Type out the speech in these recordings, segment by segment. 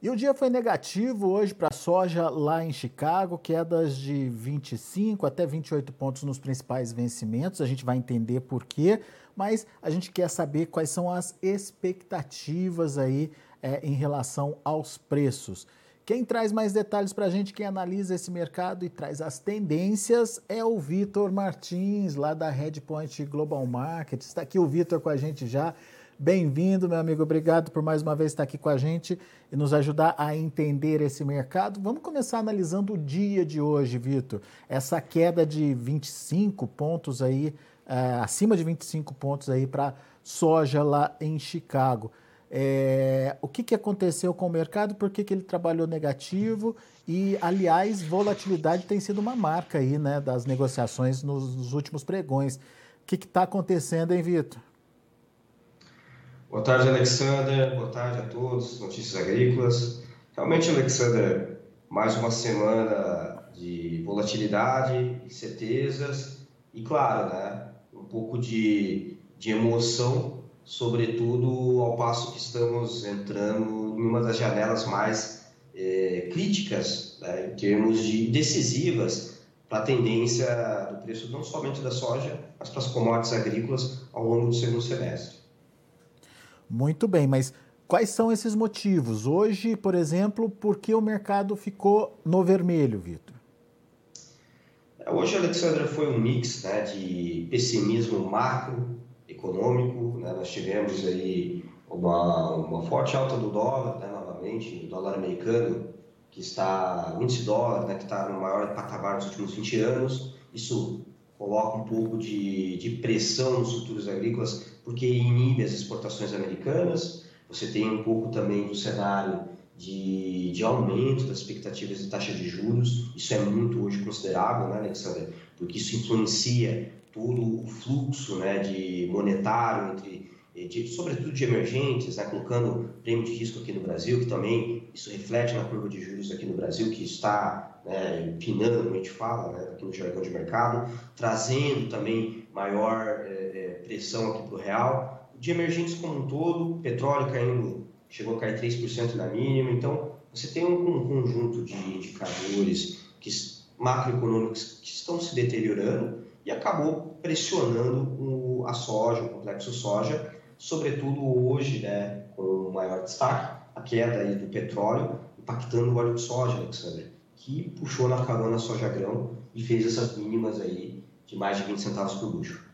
E o dia foi negativo hoje para a soja lá em Chicago, quedas de 25 até 28 pontos nos principais vencimentos. A gente vai entender por quê, mas a gente quer saber quais são as expectativas aí é, em relação aos preços. Quem traz mais detalhes para a gente, quem analisa esse mercado e traz as tendências é o Vitor Martins, lá da Redpoint Global Market. Está aqui o Vitor com a gente já. Bem-vindo, meu amigo. Obrigado por mais uma vez estar aqui com a gente e nos ajudar a entender esse mercado. Vamos começar analisando o dia de hoje, Vitor. Essa queda de 25 pontos aí, é, acima de 25 pontos aí para soja lá em Chicago. É, o que, que aconteceu com o mercado? Por que, que ele trabalhou negativo? E, aliás, volatilidade tem sido uma marca aí, né, das negociações nos, nos últimos pregões. O que está acontecendo, hein, Vitor? Boa tarde, Alexander. Boa tarde a todos. Notícias Agrícolas. Realmente, Alexander, mais uma semana de volatilidade, incertezas e, claro, né, um pouco de, de emoção, sobretudo ao passo que estamos entrando em uma das janelas mais é, críticas, né, em termos de decisivas para a tendência do preço não somente da soja, mas para as commodities agrícolas ao longo do segundo semestre. Muito bem, mas quais são esses motivos? Hoje, por exemplo, por que o mercado ficou no vermelho, Vitor? É, hoje, Alexandra, foi um mix né, de pessimismo macroeconômico. Né? Nós tivemos aí uma, uma forte alta do dólar, né, novamente, do dólar americano, que está, o índice dólar, né, que está no maior patamar dos últimos 20 anos. Isso coloca um pouco de, de pressão nos futuros agrícolas, porque inibe as exportações americanas. Você tem um pouco também do cenário de, de aumento das expectativas de taxa de juros. Isso é muito hoje considerável, né, Alexandre? Porque isso influencia todo o fluxo né, de monetário entre de, sobretudo de emergentes, né, colocando prêmio de risco aqui no Brasil, que também isso reflete na curva de juros aqui no Brasil, que está né, empinando, como a gente fala, né, aqui no jargão de mercado, trazendo também maior é, pressão aqui para o real. De emergentes como um todo, petróleo caindo, chegou a cair 3% na mínima, então você tem um, um conjunto de indicadores que, macroeconômicos que estão se deteriorando e acabou pressionando o, a soja, o complexo soja, sobretudo hoje, né, com maior destaque, a queda aí do petróleo impactando o óleo de soja, Alexandre, que puxou na carona a soja grão e fez essas mínimas aí de mais de 20 centavos por bucho.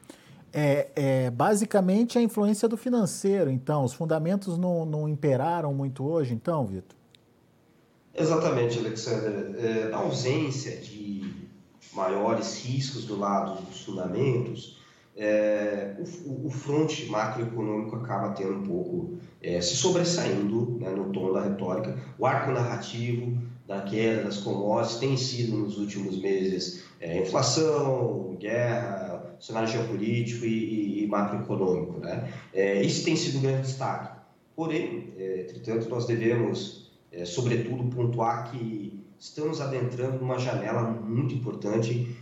É, é, basicamente a influência do financeiro, então, os fundamentos não, não imperaram muito hoje, então, Vitor? Exatamente, Alexandre. É, a ausência de maiores riscos do lado dos fundamentos, é, o, o fronte macroeconômico acaba tendo um pouco é, se sobressaindo né, no tom da retórica. O arco narrativo da queda das commodities tem sido nos últimos meses é, inflação, guerra, cenário geopolítico e, e, e macroeconômico. Né? É, isso tem sido um grande destaque. Porém, é, entretanto, nós devemos, é, sobretudo, pontuar que estamos adentrando numa janela muito importante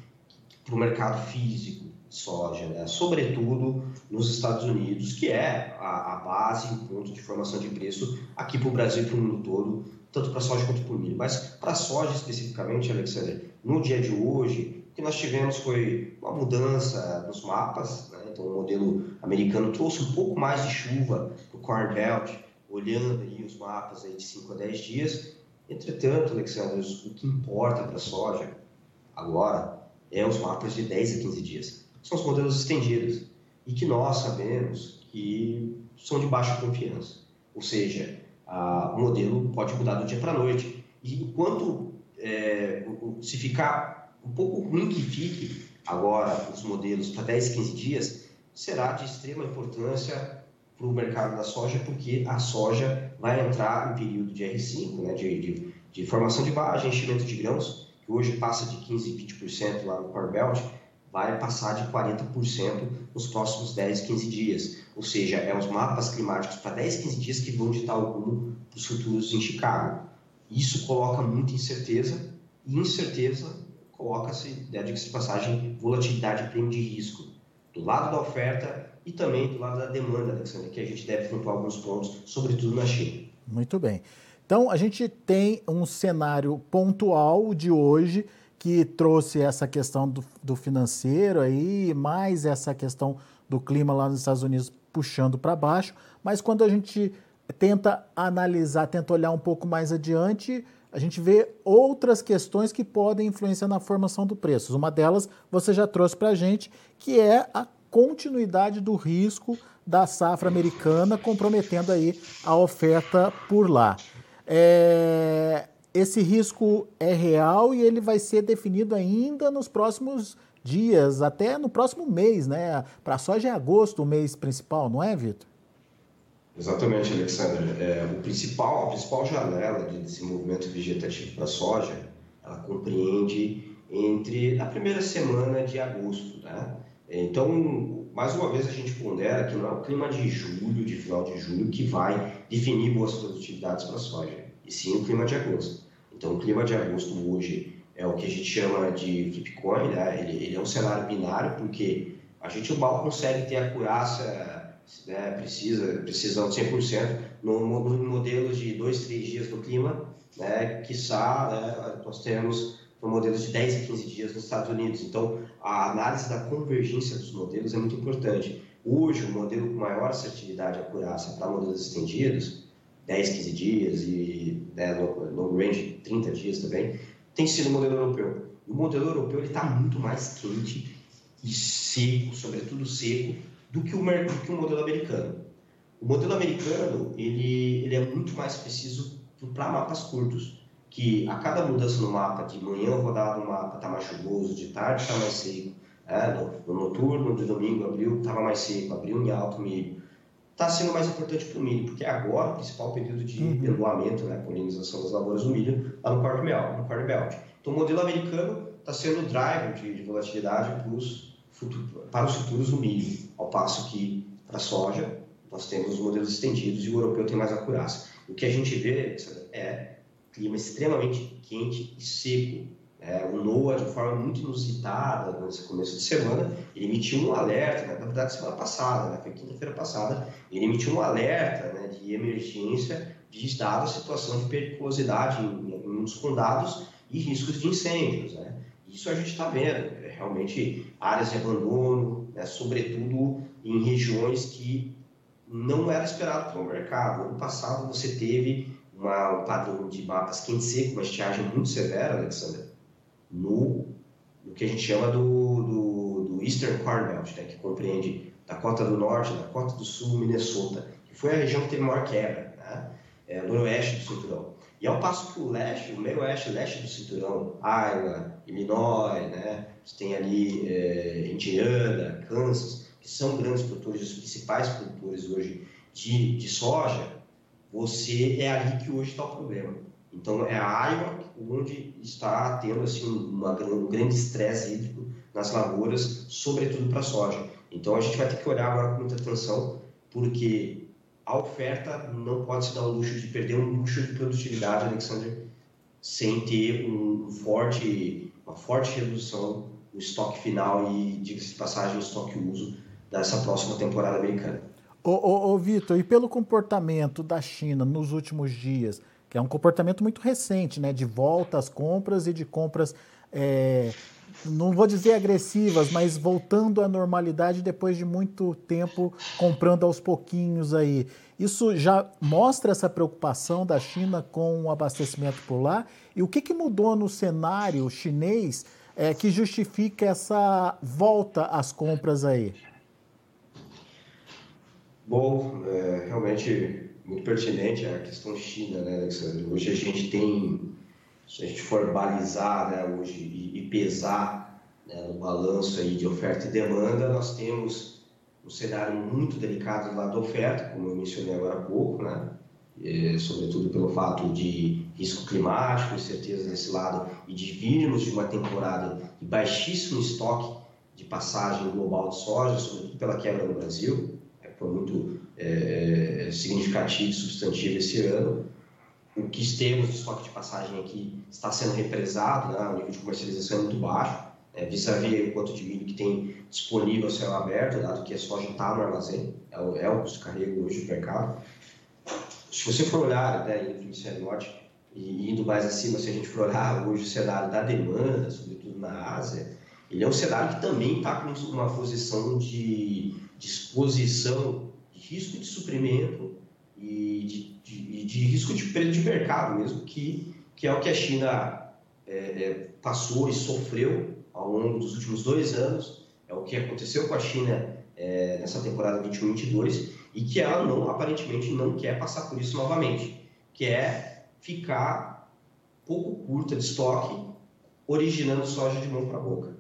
para o mercado físico soja, né? sobretudo nos Estados Unidos, que é a, a base, o ponto de formação de preço aqui para o Brasil e para o mundo todo, tanto para soja quanto para o milho. Mas para soja especificamente, Alexander, no dia de hoje, o que nós tivemos foi uma mudança nos mapas, né? então o modelo americano trouxe um pouco mais de chuva para o Corn Belt, olhando aí os mapas aí de 5 a 10 dias. Entretanto, Alexander, o que importa para a soja agora é os mapas de 10 a 15 dias são os modelos estendidos e que nós sabemos que são de baixa confiança. Ou seja, a, o modelo pode mudar do dia para a noite. E enquanto é, se ficar um pouco ruim que fique agora os modelos para 10, 15 dias, será de extrema importância para o mercado da soja, porque a soja vai entrar em período de R5, né, de, de, de formação de baixa, enchimento de grãos, que hoje passa de 15%, 20% lá no Corn Belt, vai passar de 40% nos próximos 10, 15 dias. Ou seja, é os mapas climáticos para 10, 15 dias que vão ditar o rumo para os futuros em Chicago. Isso coloca muita incerteza e incerteza coloca-se, né, de passagem, volatilidade prêmio de risco do lado da oferta e também do lado da demanda, Alexandre, que a gente deve pontuar alguns pontos, sobretudo na China. Muito bem. Então, a gente tem um cenário pontual de hoje que trouxe essa questão do, do financeiro aí, mais essa questão do clima lá nos Estados Unidos puxando para baixo, mas quando a gente tenta analisar, tenta olhar um pouco mais adiante, a gente vê outras questões que podem influenciar na formação do preço. Uma delas você já trouxe para a gente, que é a continuidade do risco da safra americana, comprometendo aí a oferta por lá. É, esse risco é real e ele vai ser definido ainda nos próximos dias, até no próximo mês, né? Para a soja é agosto o mês principal, não é, Vitor? Exatamente, Alexandre. É, o principal, a principal janela de desenvolvimento vegetativo para a soja, ela compreende entre a primeira semana de agosto, né? Então, mais uma vez a gente pondera que não é o clima de julho, de final de julho, que vai definir boas produtividades para a soja, e sim o clima de agosto. Então, o clima de agosto hoje é o que a gente chama de flipcoin, né? ele, ele é um cenário binário, porque a gente mal consegue ter a curaça né, precisa, precisão de 100%, no, no modelo de 2, 3 dias do clima, né, quiçá né, nós temos modelos de 10 a 15 dias nos Estados Unidos. Então, a análise da convergência dos modelos é muito importante. Hoje, o modelo com maior assertividade e acurácia para modelos estendidos, 10, 15 dias e né, long range 30 dias também, tem sido o modelo europeu. O modelo europeu está muito mais quente e seco, sobretudo seco, do que o, do que o modelo americano. O modelo americano ele, ele é muito mais preciso para mapas curtos, que a cada mudança no mapa, de manhã eu vou dar mapa está mais chuvoso, de tarde está mais seco, é, no, no, noturno de domingo, abril estava mais seco, abril em alto milho. Está sendo mais importante para o milho, porque agora o principal período de uhum. pendoamento, né, polinização das lavouras do milho, está no Corn Belt. No Corn Belt. Então o modelo americano está sendo o driver de, de volatilidade para os para os futuros do milho, ao passo que para a soja nós temos os modelos estendidos e o europeu tem mais acurácia. O que a gente vê é clima extremamente quente e seco. É, o NOAA, de forma muito inusitada, nesse começo de semana, ele emitiu um alerta, né, na verdade, semana passada, né, foi quinta-feira passada, ele emitiu um alerta né, de emergência de dada a situação de periculosidade em, em muitos condados e riscos de incêndios. Né? Isso a gente está vendo, é realmente áreas de abandono, né, sobretudo em regiões que não era esperado pelo mercado. Ano passado você teve uma, um padrão de mapas quente seco, uma estiagem muito severa, Alexandre, no, no que a gente chama do, do, do Eastern Corn Belt, né, que compreende Dakota do Norte, Dakota do Sul, Minnesota, que foi a região que teve maior quebra, né, é, noroeste do cinturão. E ao passo que o leste, o meio oeste leste do cinturão, Iowa, Illinois, né? Você tem ali é, Indiana, Kansas, que são grandes produtores, os principais produtores hoje de, de soja, você é ali que hoje está o problema. Então, é a Iowa onde está tendo assim, uma, um grande estresse hídrico nas lavouras, sobretudo para a soja. Então, a gente vai ter que olhar agora com muita atenção, porque a oferta não pode se dar o luxo de perder um luxo de produtividade, Alexander, sem ter um forte, uma forte redução no estoque final e, diga-se de passagem, estoque uso dessa próxima temporada americana. Ô, ô, ô Vitor, e pelo comportamento da China nos últimos dias, que é um comportamento muito recente, né, de volta às compras e de compras é, não vou dizer agressivas, mas voltando à normalidade depois de muito tempo comprando aos pouquinhos aí. Isso já mostra essa preocupação da China com o abastecimento por lá? E o que, que mudou no cenário chinês é, que justifica essa volta às compras aí? Bom, é, realmente muito pertinente a questão China, né, Alexandre? Hoje a gente tem se a gente for balizar né, hoje e, e pesar né, no balanço aí de oferta e demanda, nós temos um cenário muito delicado do lado da oferta, como eu mencionei agora há pouco, né? E, sobretudo pelo fato de risco climático, incerteza desse lado, e de virmos de uma temporada de baixíssimo estoque de passagem global de soja, sobretudo pela quebra no Brasil, que foi muito é, significativo e substantivo esse ano, o que temos de estoque de passagem aqui está sendo represado, né? o nível de comercialização é muito baixo, é, vis-à-vis o quanto de milho que tem disponível a céu aberto, dado que a soja está no armazém, é o, é o custo carrego hoje do mercado. se você for olhar né, no hemisfério norte e indo mais acima, se a gente for olhar hoje o cenário da demanda, sobretudo na Ásia, ele é um cenário que também está com uma posição de disposição risco de suprimento e de, de, de risco de perda de mercado mesmo, que, que é o que a China é, é, passou e sofreu ao longo dos últimos dois anos, é o que aconteceu com a China é, nessa temporada 21-22 e que ela não aparentemente não quer passar por isso novamente, que é ficar pouco curta de estoque, originando soja de mão para boca.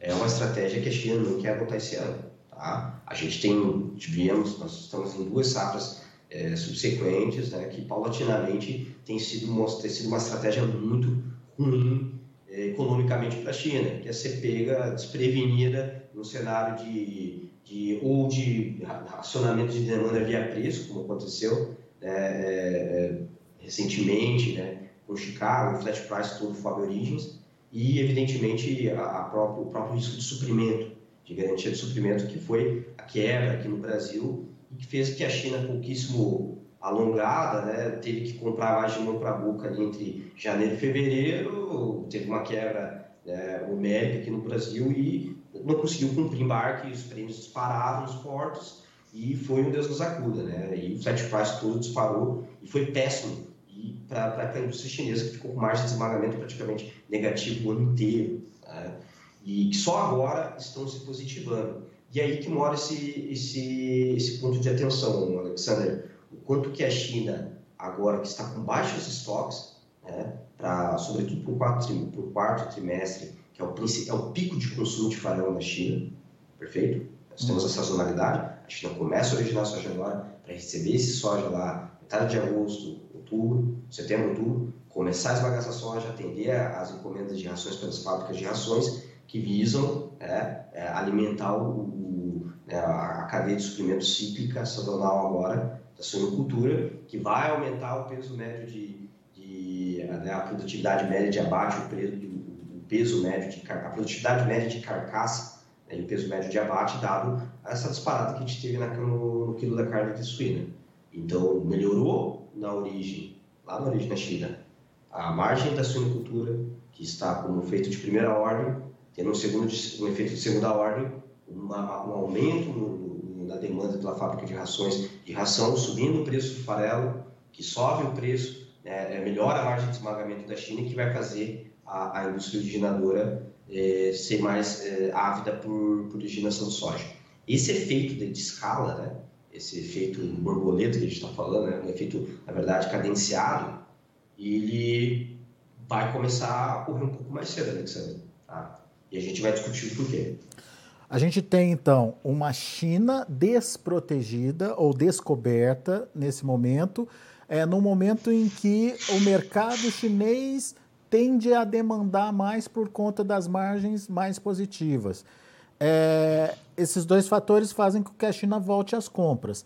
É uma estratégia que a China não quer adotar esse ano. Tá? A gente tem, tivemos, nós estamos em duas safras é, subsequentes, né, que paulatinamente tem sido, tem sido uma estratégia muito ruim é, economicamente para a China, que é ser pega desprevenida no cenário de, de ou de racionamento de demanda via preço, como aconteceu né, é, recentemente né, com Chicago, o flat price todo Fab Origins, e evidentemente a, a próprio, o próprio risco de suprimento, de garantia de suprimento, que foi a quebra aqui no Brasil e que fez que a China pouquíssimo alongada, né, teve que comprar mais de mão para boca ali entre janeiro e fevereiro, teve uma quebra né, homérica aqui no Brasil e não conseguiu cumprir embarque, os prêmios dispararam nos portos e foi um Deus nos acuda, né? E o flat price todo disparou e foi péssimo e para a indústria chinesa que ficou com margem de esmagamento praticamente negativo o ano inteiro, né? E que só agora estão se positivando. E aí que mora esse, esse, esse ponto de atenção, Alexander o quanto que a China, agora que está com baixos estoques, né, pra, sobretudo para o quarto, quarto, trimestre, que é o, é o pico de consumo de farelo na China, perfeito? Nós temos a sazonalidade, a China começa a originar soja agora para receber esse soja lá, metade de agosto, outubro, setembro, outubro, começar a esmagar essa soja, atender às encomendas de rações pelas fábricas de rações que visam é, é, alimentar o, o, né, a cadeia de suprimento cíclica sazonal agora da suinocultura, que vai aumentar o peso médio de, de né, a produtividade média de abate, o, preço, o peso médio de a produtividade média de carcaça né, e o peso médio de abate, dado essa disparada que a gente teve na, no, no quilo da carne de suína. Então, melhorou na origem, lá na origem da China, a margem da suinocultura, que está como efeito de primeira ordem, tendo um, segundo, um efeito de segunda ordem, uma, um aumento no, da demanda pela fábrica de rações de ração, subindo o preço do farelo, que sobe o preço, né, é, melhora a margem de esmagamento da China, que vai fazer a, a indústria originadora é, ser mais é, ávida por, por originação de soja. Esse efeito de, de escala, né, esse efeito borboleta que a gente está falando, né, um efeito, na verdade, cadenciado, ele vai começar a ocorrer um pouco mais cedo, Alexandre. Tá? E a gente vai discutir o porquê. A gente tem então uma China desprotegida ou descoberta nesse momento, é, no momento em que o mercado chinês tende a demandar mais por conta das margens mais positivas. É, esses dois fatores fazem com que a China volte às compras.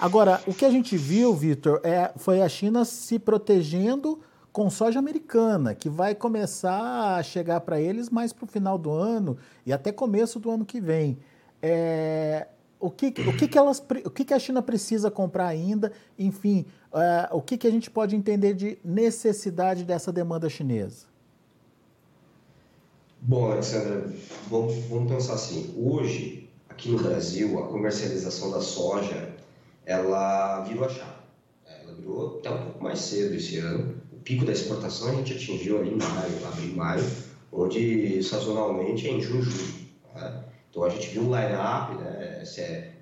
Agora, o que a gente viu, Vitor, é, foi a China se protegendo com soja americana, que vai começar a chegar para eles mais para o final do ano e até começo do ano que vem. É, o que, o que, que, elas, o que, que a China precisa comprar ainda? Enfim, é, o que, que a gente pode entender de necessidade dessa demanda chinesa? Bom, Alexandra, vamos, vamos pensar assim. Hoje, aqui no Brasil, a comercialização da soja, ela virou a chave. Ela virou até um pouco mais cedo esse ano pico da exportação a gente atingiu ali em maio, abril, maio, onde sazonalmente é em junho. Né? Então a gente viu um line-up né, se é,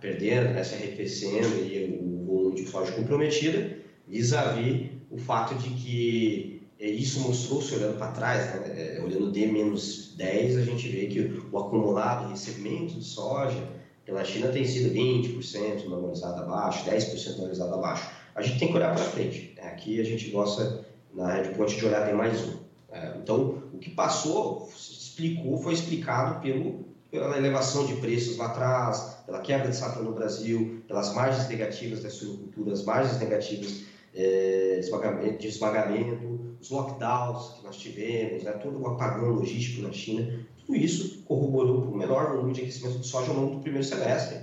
perdendo, né, se arrefecendo e o volume de soja comprometida, vis-à-vis o fato de que é, isso mostrou-se olhando para trás, né, é, olhando D menos 10, a gente vê que o acumulado recebimento de soja pela China tem sido 20% normalizado abaixo, 10% normalizado abaixo a gente tem que olhar para frente. Né? Aqui a gente gosta, na Red Point, de olhar bem mais um. É, então, o que passou, explicou, foi explicado pelo, pela elevação de preços lá atrás, pela quebra de safra no Brasil, pelas margens negativas da suinocultura, as margens negativas é, esmagamento, de esmagamento, os lockdowns que nós tivemos, né, todo o apagão logístico na China, tudo isso corroborou para o menor volume de aquecimento de soja ao longo do primeiro semestre,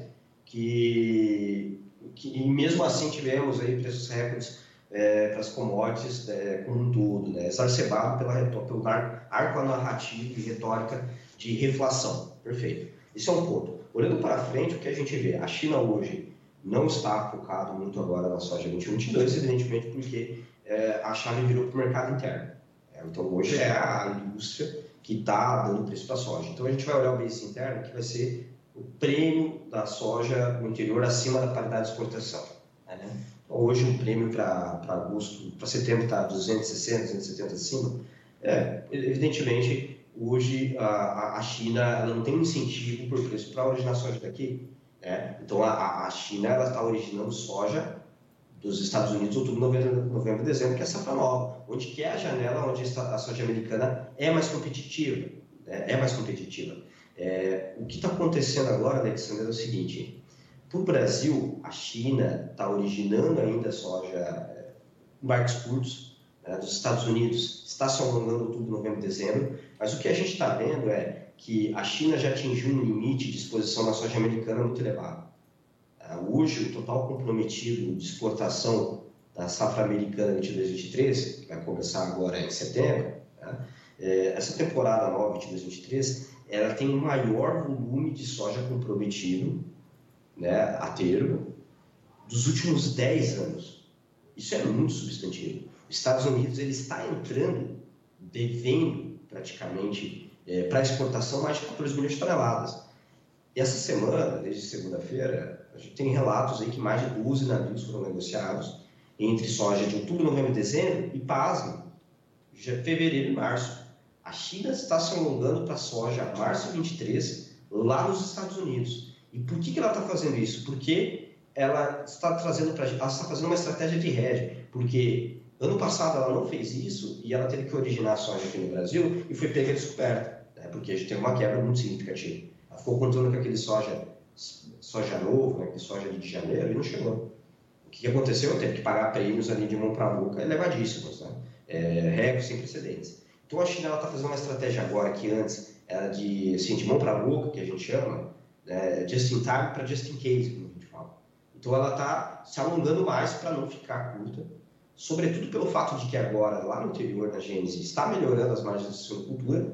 que que, e mesmo assim tivemos aí preços recordes é, para as commodities é, como um todo, né? exacerbado pela, pelo arco narrativo e retórica de reflação. Perfeito. Esse é um ponto. Olhando para frente, o que a gente vê? A China hoje não está focado muito agora na soja 2022, evidentemente porque é, a chave virou para o mercado interno. É, então, hoje é a indústria que está dando preço para a soja. Então, a gente vai olhar o base interno, que vai ser o prêmio da soja no interior acima da paridade de exportação. Né? Hoje, o prêmio para agosto, para setembro está 260, 270 acima. É, evidentemente, hoje a, a China não tem incentivo por preço para originar soja daqui. Né? Então, a, a China está originando soja dos Estados Unidos, outubro, novembro, novembro dezembro, que é safra nova, onde que é a janela onde a soja americana é mais competitiva, né? é mais competitiva. É, o que está acontecendo agora, Alexandre, é o seguinte, para o Brasil, a China está originando ainda soja é, em barcos curtos, né, dos Estados Unidos está se alongando outubro, novembro, dezembro, mas o que a gente está vendo é que a China já atingiu um limite de exposição na soja americana muito elevado. Ah, hoje, o total comprometido de exportação da safra americana 22-23, que vai começar agora em setembro, né? é, essa temporada nova 22-23, ela tem o maior volume de soja comprometido né, a termo dos últimos 10 anos. Isso é muito substantivo. Os Estados Unidos ele está entrando devendo praticamente é, para exportação mais de 14 milhões de toneladas. E essa semana, desde segunda-feira, a gente tem relatos aí que mais de 12 navios foram negociados entre soja de outubro, novembro e dezembro, e pasme, fevereiro e março. A China está se alongando para a soja março 23, lá nos Estados Unidos. E por que, que ela está fazendo isso? Porque ela está trazendo para ela está fazendo uma estratégia de hedge, porque ano passado ela não fez isso e ela teve que originar a soja aqui no Brasil e foi pega descoberta, né? porque a gente teve uma quebra muito significativa. Ela ficou contando com aquele soja soja novo, né, que soja de janeiro, e não chegou. O que aconteceu? Teve que pagar prêmios ali de mão para boca elevadíssimos, né? É, sem precedentes. Então a China está fazendo uma estratégia agora que antes era de, assim, de mão para boca, que a gente chama, né, just in time para just in case, como a gente fala. Então ela está se alongando mais para não ficar curta, sobretudo pelo fato de que agora, lá no interior da Gênese, está melhorando as margens de suinocultura,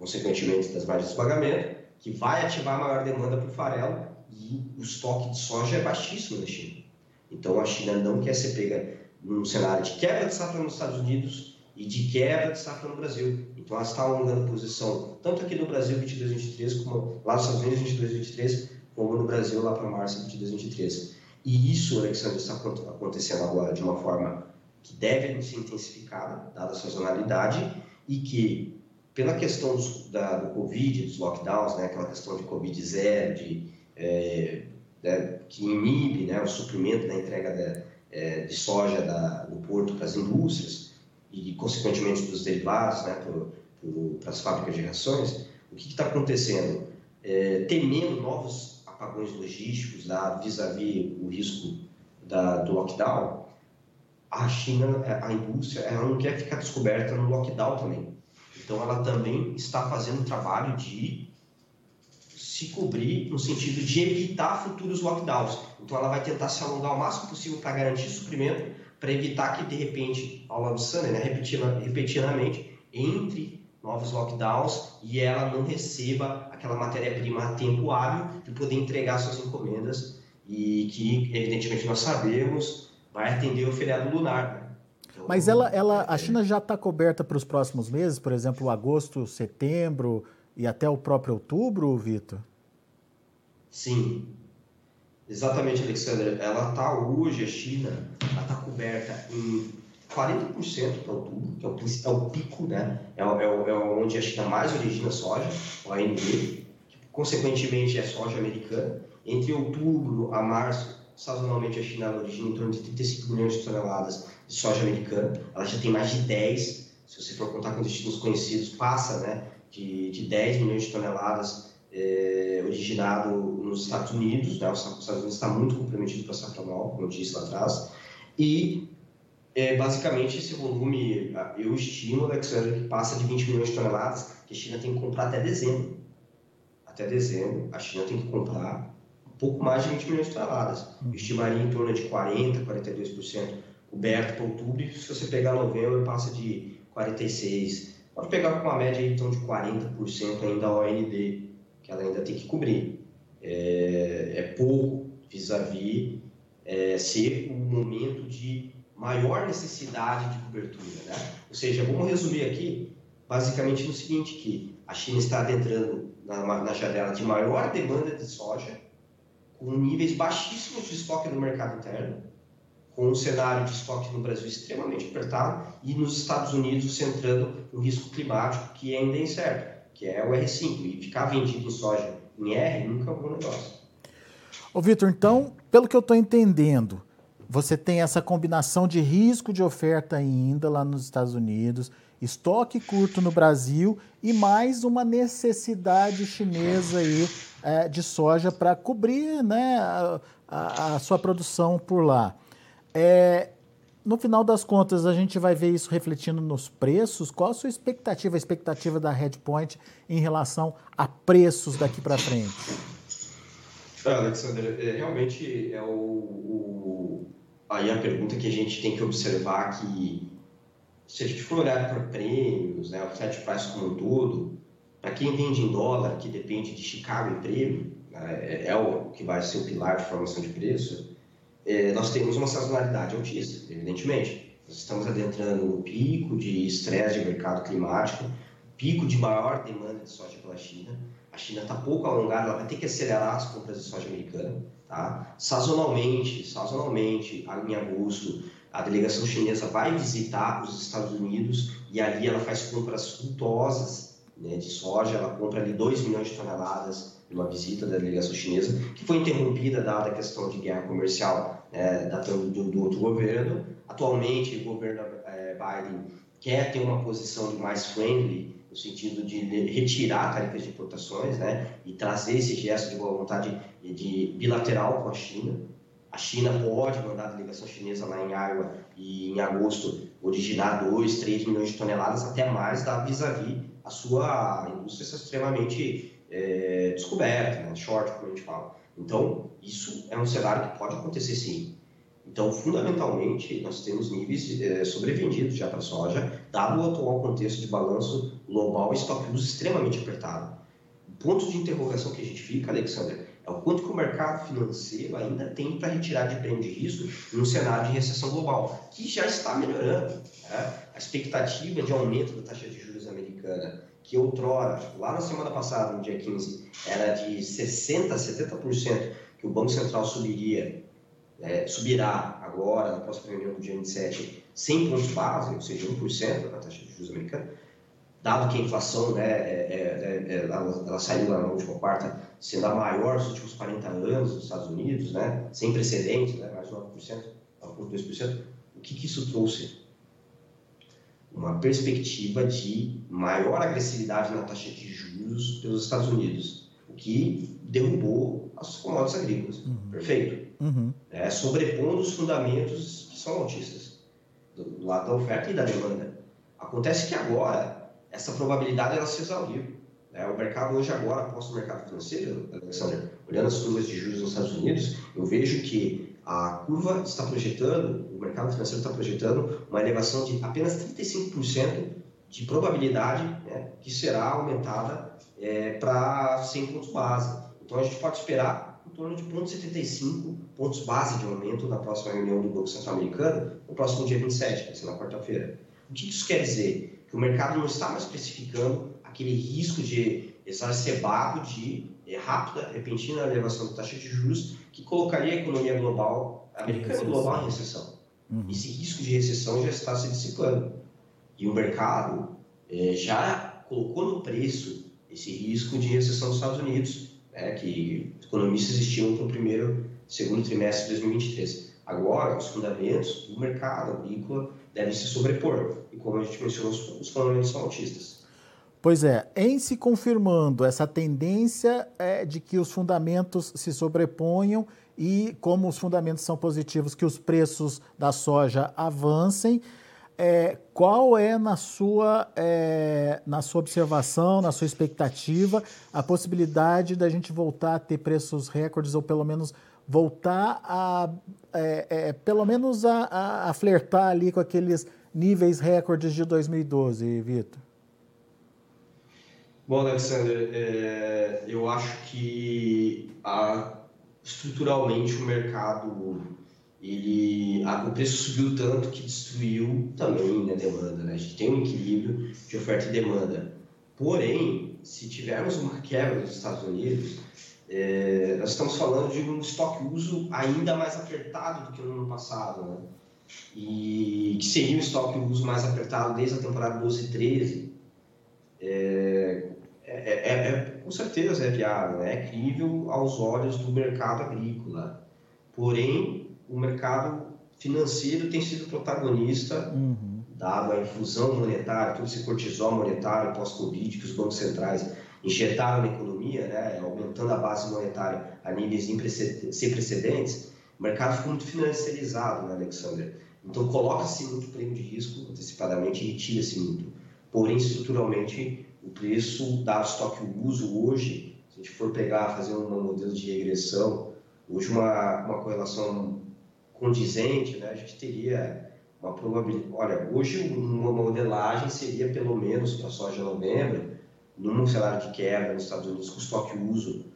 consequentemente das margens de pagamento, que vai ativar maior demanda para o farelo e o estoque de soja é baixíssimo na China. Então a China não quer ser pega num cenário de quebra de safra nos Estados Unidos e de quebra de safra no Brasil. Então ela está alongando posição tanto aqui no Brasil 22 23 como lá nos Estados Unidos 22 23 como no Brasil lá para março 22 23. E isso, Alexandre, está acontecendo agora de uma forma que deve ser intensificada, dada a sazonalidade, e que pela questão do, da, do Covid, dos lockdowns, né, aquela questão de Covid zero, de, é, que inibe né, o suprimento da entrega de, é, de soja da, do porto para as indústrias e, consequentemente, dos derivados né, para as fábricas de rações, o que está acontecendo? É, temendo novos apagões logísticos vis-à-vis -vis o risco da, do lockdown, a China, a indústria, ela não quer ficar descoberta no lockdown também. Então, ela também está fazendo um trabalho de se cobrir no sentido de evitar futuros lockdowns. Então, ela vai tentar se alongar o máximo possível para garantir suprimento, para evitar que, de repente, ao longo do Sunday, né, repetidamente, entre novos lockdowns e ela não receba aquela matéria-prima a tempo hábil de poder entregar suas encomendas e que, evidentemente, nós sabemos, vai atender o feriado lunar. Né? Mas ela, ela, a China já está coberta para os próximos meses, por exemplo, agosto, setembro e até o próprio outubro, Vitor? Sim, exatamente, Alexandre. Ela está hoje, a China, ela está coberta em 40% para outubro, que é o, é o pico, né? É, é, é, onde a China mais origina soja, o ANB, que consequentemente é soja americana. Entre outubro a março, sazonalmente a China origina em torno de 35 milhões de toneladas de soja americana. Ela já tem mais de 10, se você for contar com destinos conhecidos, passa né, de, de 10 milhões de toneladas é, originado nos Estados Unidos. Né? Os Estados Unidos está muito comprometido com a safra nova, como eu disse lá atrás. E, é, basicamente, esse volume, eu estimo, Alexandre, que passa de 20 milhões de toneladas, que a China tem que comprar até dezembro. Até dezembro, a China tem que comprar um pouco mais de 20 milhões de toneladas. Eu estimaria em torno de 40%, 42% coberto para outubro, e se você pegar novembro, passa de 46%. Pode pegar com uma média então, de 40% ainda a OND, que ela ainda tem que cobrir. É, é pouco vis-à-vis é, ser um momento de maior necessidade de cobertura. Né? Ou seja, vamos resumir aqui, basicamente no seguinte, que a China está adentrando na, na janela de maior demanda de soja, com níveis baixíssimos de estoque no mercado interno, com um cenário de estoque no Brasil extremamente apertado e nos Estados Unidos centrando no risco climático que ainda é incerto, que é o R5. E ficar vendido soja em R nunca é um bom negócio. Ô Vitor, então, pelo que eu estou entendendo, você tem essa combinação de risco de oferta ainda lá nos Estados Unidos, estoque curto no Brasil e mais uma necessidade chinesa aí, é, de soja para cobrir né, a, a, a, sua produção por lá. É, no final das contas, a gente vai ver isso refletindo nos preços. Qual a sua expectativa, a expectativa da Redpoint em relação a preços daqui para frente? Ah, Alexander, é, realmente é o, o, aí a pergunta que a gente tem que observar que se a gente for olhar para prêmios, né, o flat price como um todo, para quem vende em dólar, que depende de Chicago em prêmio, né, é, é, o que vai ser o pilar de formação de preço, é, nós temos uma sazonalidade altista, evidentemente. Nós estamos adentrando um pico de estresse de mercado climático, pico de maior demanda de soja pela China. A China está pouco alongada, ela vai ter que acelerar as compras de soja americana. Tá? Sazonalmente, sazonalmente, em agosto, a delegação chinesa vai visitar os Estados Unidos e ali ela faz compras suntuosas né, de soja, ela compra ali 2 milhões de toneladas numa visita da delegação chinesa, que foi interrompida dada a questão de guerra comercial é, datando do, do, outro governo. Atualmente, o governo é, Biden quer ter uma posição de mais friendly, no sentido de retirar tarifas de importações né, e trazer esse gesto de boa vontade de bilateral com a China. A China pode mandar a delegação chinesa lá em Iowa e em agosto originar 2, 3 milhões de toneladas, até mais, da vis-à-vis a sua indústria extremamente é, descoberta, né? short, como a gente fala. Então, isso é um cenário que pode acontecer sim. Então, fundamentalmente, nós temos níveis é, sobrevendidos já para a soja, dado o atual contexto de balanço global e estoque extremamente apertado. O ponto de interrogação que a gente fica, Alexandre, é o quanto que o mercado financeiro ainda tem para retirar de prêmio de risco num cenário de recessão global, que já está melhorando. Né? A expectativa de aumento da taxa de juros americana, que outrora, lá na semana passada, no dia 15, era de 60% a 70% que o Banco Central subiria, é, subirá agora, na próxima reunião do dia 27, 100 pontos base, ou seja, 1% da taxa de juros americana, dado que a inflação, né, é, é, é, ela, ela, saiu na última quarta, sendo a maior dos últimos 40 anos nos Estados Unidos, né, sem precedentes, né, mais 9%, 9,2%, o que, que isso trouxe? Uma perspectiva de maior agressividade na taxa de juros pelos Estados Unidos, o que derrubou as commodities agrícolas. Uhum. Perfeito? Uhum. É, sobrepondo os fundamentos que são altistas, do lado da oferta e da demanda. Acontece que agora essa probabilidade ela se exauriu. Né? O mercado hoje agora, após o mercado financeiro, Alexandre, olhando as curvas de juros nos Estados Unidos, eu vejo que a curva está projetando, o mercado financeiro está projetando uma elevação de apenas 35% de probabilidade né, que será aumentada é, para 100 pontos base. Então a gente pode esperar em torno de 0,75 pontos base de aumento na próxima reunião do Banco Central Americano, no próximo dia 27, que vai ser na quarta-feira. O que isso quer dizer? que o mercado não está mais precificando aquele risco de exacerbado de rápida, repentina elevação da taxa de juros que colocaria a economia global, americana e global em recessão. Uhum. Esse risco de recessão já está se dissipando. E o mercado é, já colocou no preço esse risco de recessão dos Estados Unidos, né, que economistas estimam para o primeiro, segundo trimestre de 2023. Agora, os fundamentos do mercado agrícola devem se sobrepor. E como a gente mencionou, os fundamentos são autistas. Pois é, em se confirmando essa tendência é de que os fundamentos se sobreponham e, como os fundamentos são positivos, que os preços da soja avancem, é, qual é na sua, é, na sua observação, na sua expectativa, a possibilidade da gente voltar a ter preços recordes ou pelo menos voltar a, é, é, pelo menos a, a, a, flertar ali com aqueles níveis recordes de 2012, Vitor? Bom, Alexander, é, eu acho que a, estruturalmente o mercado ele a, o preço subiu tanto que destruiu também a demanda. Né? A gente tem um equilíbrio de oferta e demanda. Porém, se tivermos uma quebra nos Estados Unidos, é, nós estamos falando de um estoque uso ainda mais apertado do que no ano passado, né? E que seria um estoque uso mais apertado desde a temporada 12 e 13. É, é, é, é, com certeza é viável, né? é crível aos olhos do mercado agrícola. Porém, o mercado financeiro tem sido protagonista, uhum. dado a infusão monetária, todo esse cortisol monetário pós-Covid que os bancos centrais injetaram na economia, né, aumentando a base monetária a níveis sem precedentes, o mercado ficou muito financiarizado, né, Alexander? Então, coloca-se muito prêmio de risco antecipadamente e retira-se muito. Porém, estruturalmente, o preço, dado estoque uso hoje, se a gente for pegar, fazer um modelo de regressão, hoje uma, uma correlação condizente, né, a gente teria uma probabilidade. Olha, hoje uma modelagem seria pelo menos para soja novembro, num cenário de quebra nos Estados Unidos com estoque uso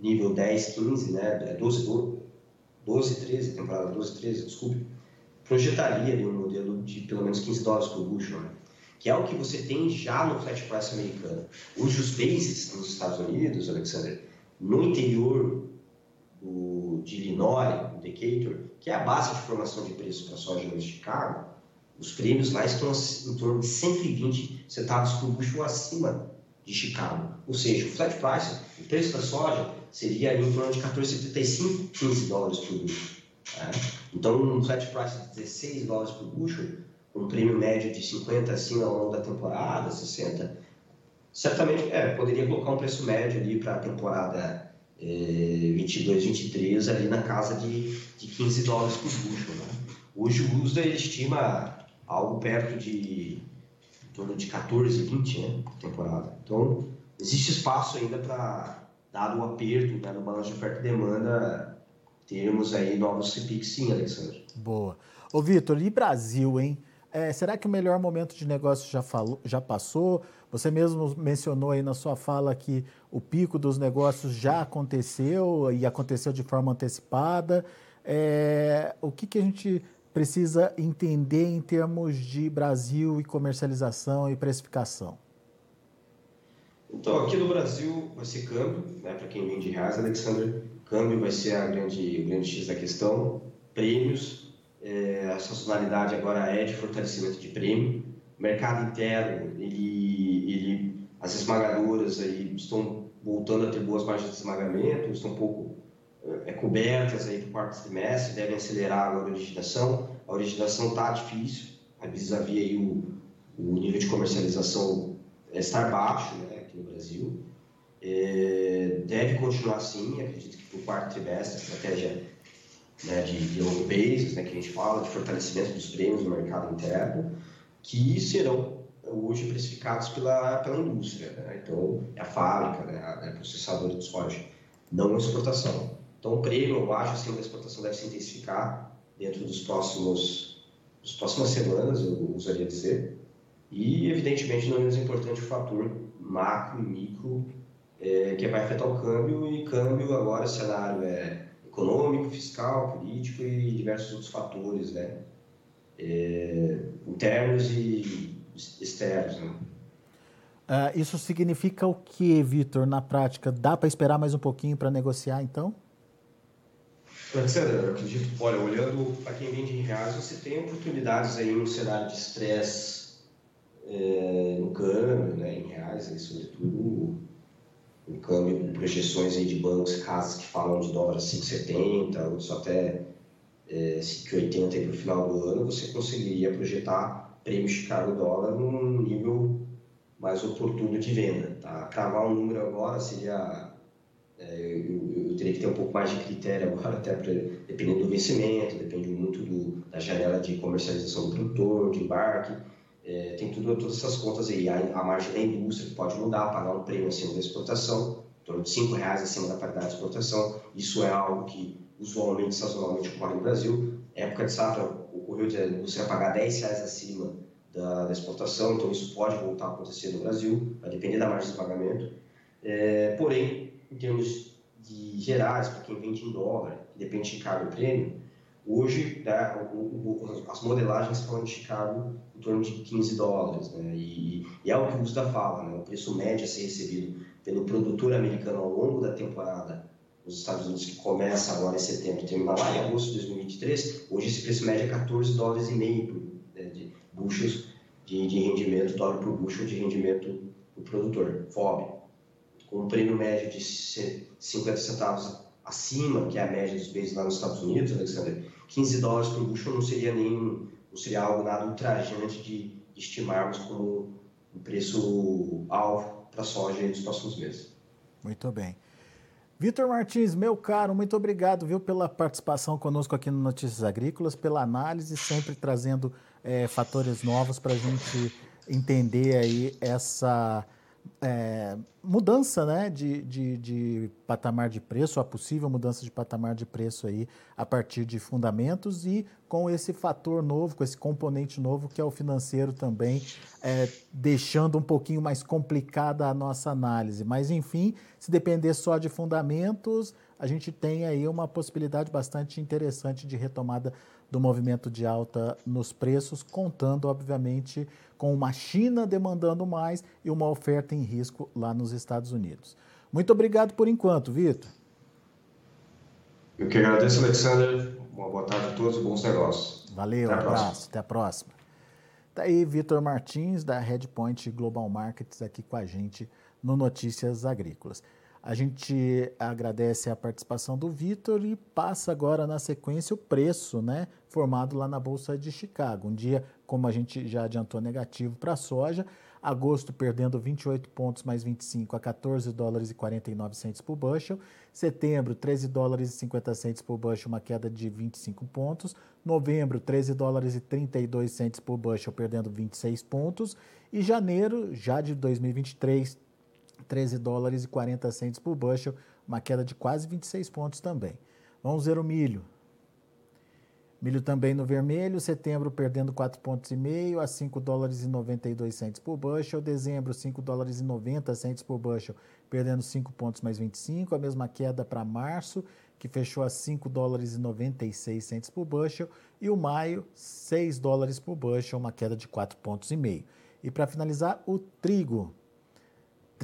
nível 10, 15, né, 12, 12, 13, temporada 12, 13, desculpe, projetaria ali um modelo de pelo menos 15 dólares por bushel, né? Que é o que você tem já no flat price americano. Hoje os bases nos Estados Unidos, Alexander, no interior do, de Illinois, Decatur, que é a base de formação de preços para soja no Chicago, os prêmios lá estão em torno de 120 centavos por bushel acima de Chicago. Ou seja, o flat price, o preço da soja, seria em torno de 14,75, 15 dólares por bushel. Tá? Então, um flat price de 16 dólares por bushel, um prêmio médio de 50 assim ao longo da temporada, 60, certamente é, poderia colocar um preço médio ali para a temporada é, 22, 23, ali na casa de, de 15 dólares por bushel. Né? Hoje o USDA estima algo perto de em torno de 14, 20 né, por temporada. Então, existe espaço ainda para, dado o aperto né, no balanço de oferta e demanda, termos aí novos CPIC sim, Alexandre. Boa. Ô, Vitor, e Brasil, hein? É, será que o melhor momento de negócio já, falou, já passou? Você mesmo mencionou aí na sua fala que o pico dos negócios já aconteceu e aconteceu de forma antecipada. É, o que, que a gente precisa entender em termos de Brasil e comercialização e precificação? Então, aqui no Brasil vai ser câmbio, né, para quem vende reais, Alexandre, câmbio vai ser a grande, o grande X da questão, prêmios, é, a sazonalidade agora é de fortalecimento de prêmio, mercado interno, ele, ele, as esmagadoras aí estão voltando a ter boas margens de esmagamento, estão um pouco é, cobertas aí para o quarto trimestre, devem acelerar a originação. A originação está difícil, vis-à-vis aí o, o nível de comercialização é estar baixo né, aqui no Brasil. É, deve continuar assim, acredito que para o quarto trimestre, a estratégia né, de, de long basis, né, que a gente fala, de fortalecimento dos prêmios no mercado interno, que serão hoje precificados pela, pela indústria. Né? Então, é a fábrica, né, a, a processadora de soja, não a exportação. Então, o prêmio, eu acho, assim, da exportação deve se intensificar dentro dos próximos, das próximas semanas, eu usaria dizer. E, evidentemente, não menos importante o fator macro e micro, é, que vai afetar o câmbio, e câmbio agora, o cenário é econômico, fiscal, político e diversos outros fatores, né? É, internos e externos, né? Uh, isso significa o que, Vitor, na prática? Dá para esperar mais um pouquinho para negociar, então? Alexandre, eu acredito, olha, olhando para quem vende em reais, você tem oportunidades aí no cenário de estresse é, no câmbio, né, em reais, aí, sobretudo no câmbio com projeções aí de bancos, casas que falam de dólar a 5,70, outros até é, 5,80 para o final do ano, você conseguiria projetar prêmio Chicago dólar num nível mais oportuno de venda. Tá? Cravar um número agora seria É, eu, eu, teria que ter um pouco mais de critério agora, até pra, dependendo do vencimento, depende muito do, da janela de comercialização do produtor, de embarque. É, tem tudo, todas essas contas aí. A, a, margem da indústria que pode mudar, pagar um prêmio acima da exportação, em torno de R$ reais acima da paridade de exportação. Isso é algo que usualmente, sazonalmente, ocorre no Brasil. Época de safra, ocorreu de a indústria pagar R$ reais acima da, da, exportação, então isso pode voltar a acontecer no Brasil, vai depender da margem de pagamento. É, porém, em termos de gerais, para quem vende em dólar, depende de Chicago e prêmio, hoje né, as modelagens falam de Chicago em torno de 15 dólares, né, e, e, é o que o USDA fala, né, o preço médio a ser recebido pelo produtor americano ao longo da temporada nos Estados Unidos, que começa agora em setembro e termina lá em agosto de 2023, hoje esse preço médio é 14 dólares e meio né, de bushels de, de rendimento, dólar por bushel de rendimento do produtor, FOB. Com um prêmio médio de 50 centavos acima, que é a média dos bens lá nos Estados Unidos, Alexander, 15 dólares por bushel não seria nem não seria algo nada ultrajante de, estimarmos como um preço alvo para a soja nos próximos meses. Muito bem. Vitor Martins, meu caro, muito obrigado viu, pela participação conosco aqui no Notícias Agrícolas, pela análise, sempre trazendo é, fatores novos para a gente entender aí essa é, mudança né, de, de, de, patamar de preço, a possível mudança de patamar de preço aí a partir de fundamentos e com esse fator novo, com esse componente novo que é o financeiro também, é, deixando um pouquinho mais complicada a nossa análise. Mas enfim, se depender só de fundamentos, a gente tem aí uma possibilidade bastante interessante de retomada do movimento de alta nos preços, contando, obviamente, com uma China demandando mais e uma oferta em risco lá nos Estados Unidos. Muito obrigado por enquanto, Vitor. Eu que agradeço, Alexander. Uma boa tarde a todos e bons negócios. Valeu, até um abraço. Próxima. Até a próxima. Tá aí Vitor Martins, da Redpoint Global Markets, aqui com a gente no Notícias Agrícolas. A gente agradece a participação do Vitor e passa agora na sequência o preço, né, formado lá na Bolsa de Chicago. Um dia, como a gente já adiantou, negativo para a soja. Agosto perdendo 28 pontos mais 25 a 14 dólares e 49 centos por bushel. Setembro, 13 dólares e 50 centos por bushel, uma queda de 25 pontos. Novembro, 13 dólares e 32 centos por bushel, perdendo 26 pontos. E janeiro, já de 2023, 13 dólares e 40 centos por bushel, uma queda de quase 26 pontos também. Vamos ver o milho. Milho também no vermelho, setembro perdendo 4,5 pontos a 5 dólares e 92 centos por bushel, dezembro 5 dólares e 90 centos por bushel, perdendo 5 pontos mais 25, a mesma queda para março, que fechou a 5 dólares e 96 centos por bushel, e o maio 6 dólares por bushel, uma queda de 4 pontos e meio. E para finalizar, o trigo,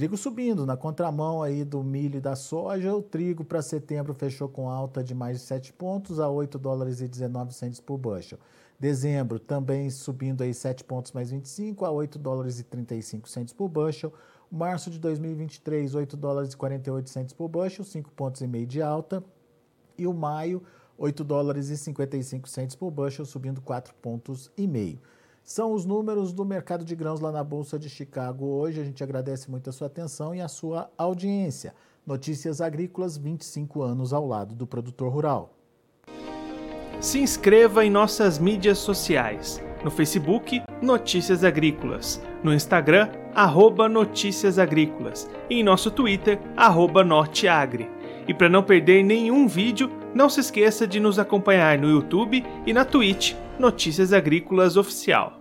Trigo subindo na contramão aí do milho e da soja. O trigo para setembro fechou com alta de mais de 7 pontos a 8 dólares e 19 centos por bushel. Dezembro também subindo aí 7 pontos mais 25 a 8 dólares e 35 centos por bushel. Março de 2023, 8 dólares e 48 centos por bushel, 5 pontos e meio de alta. E o maio, 8 dólares e 55 centos por bushel, subindo 4 pontos e meio. São os números do mercado de grãos lá na Bolsa de Chicago hoje. A gente agradece muito a sua atenção e a sua audiência. Notícias Agrícolas, 25 anos ao lado do produtor rural. Se inscreva em nossas mídias sociais. No Facebook, Notícias Agrícolas. No Instagram, arroba Notícias Agrícolas. E em nosso Twitter, arroba Norteagri. E para não perder nenhum vídeo, não se esqueça de nos acompanhar no YouTube e na Twitch Notícias Agrícolas Oficial.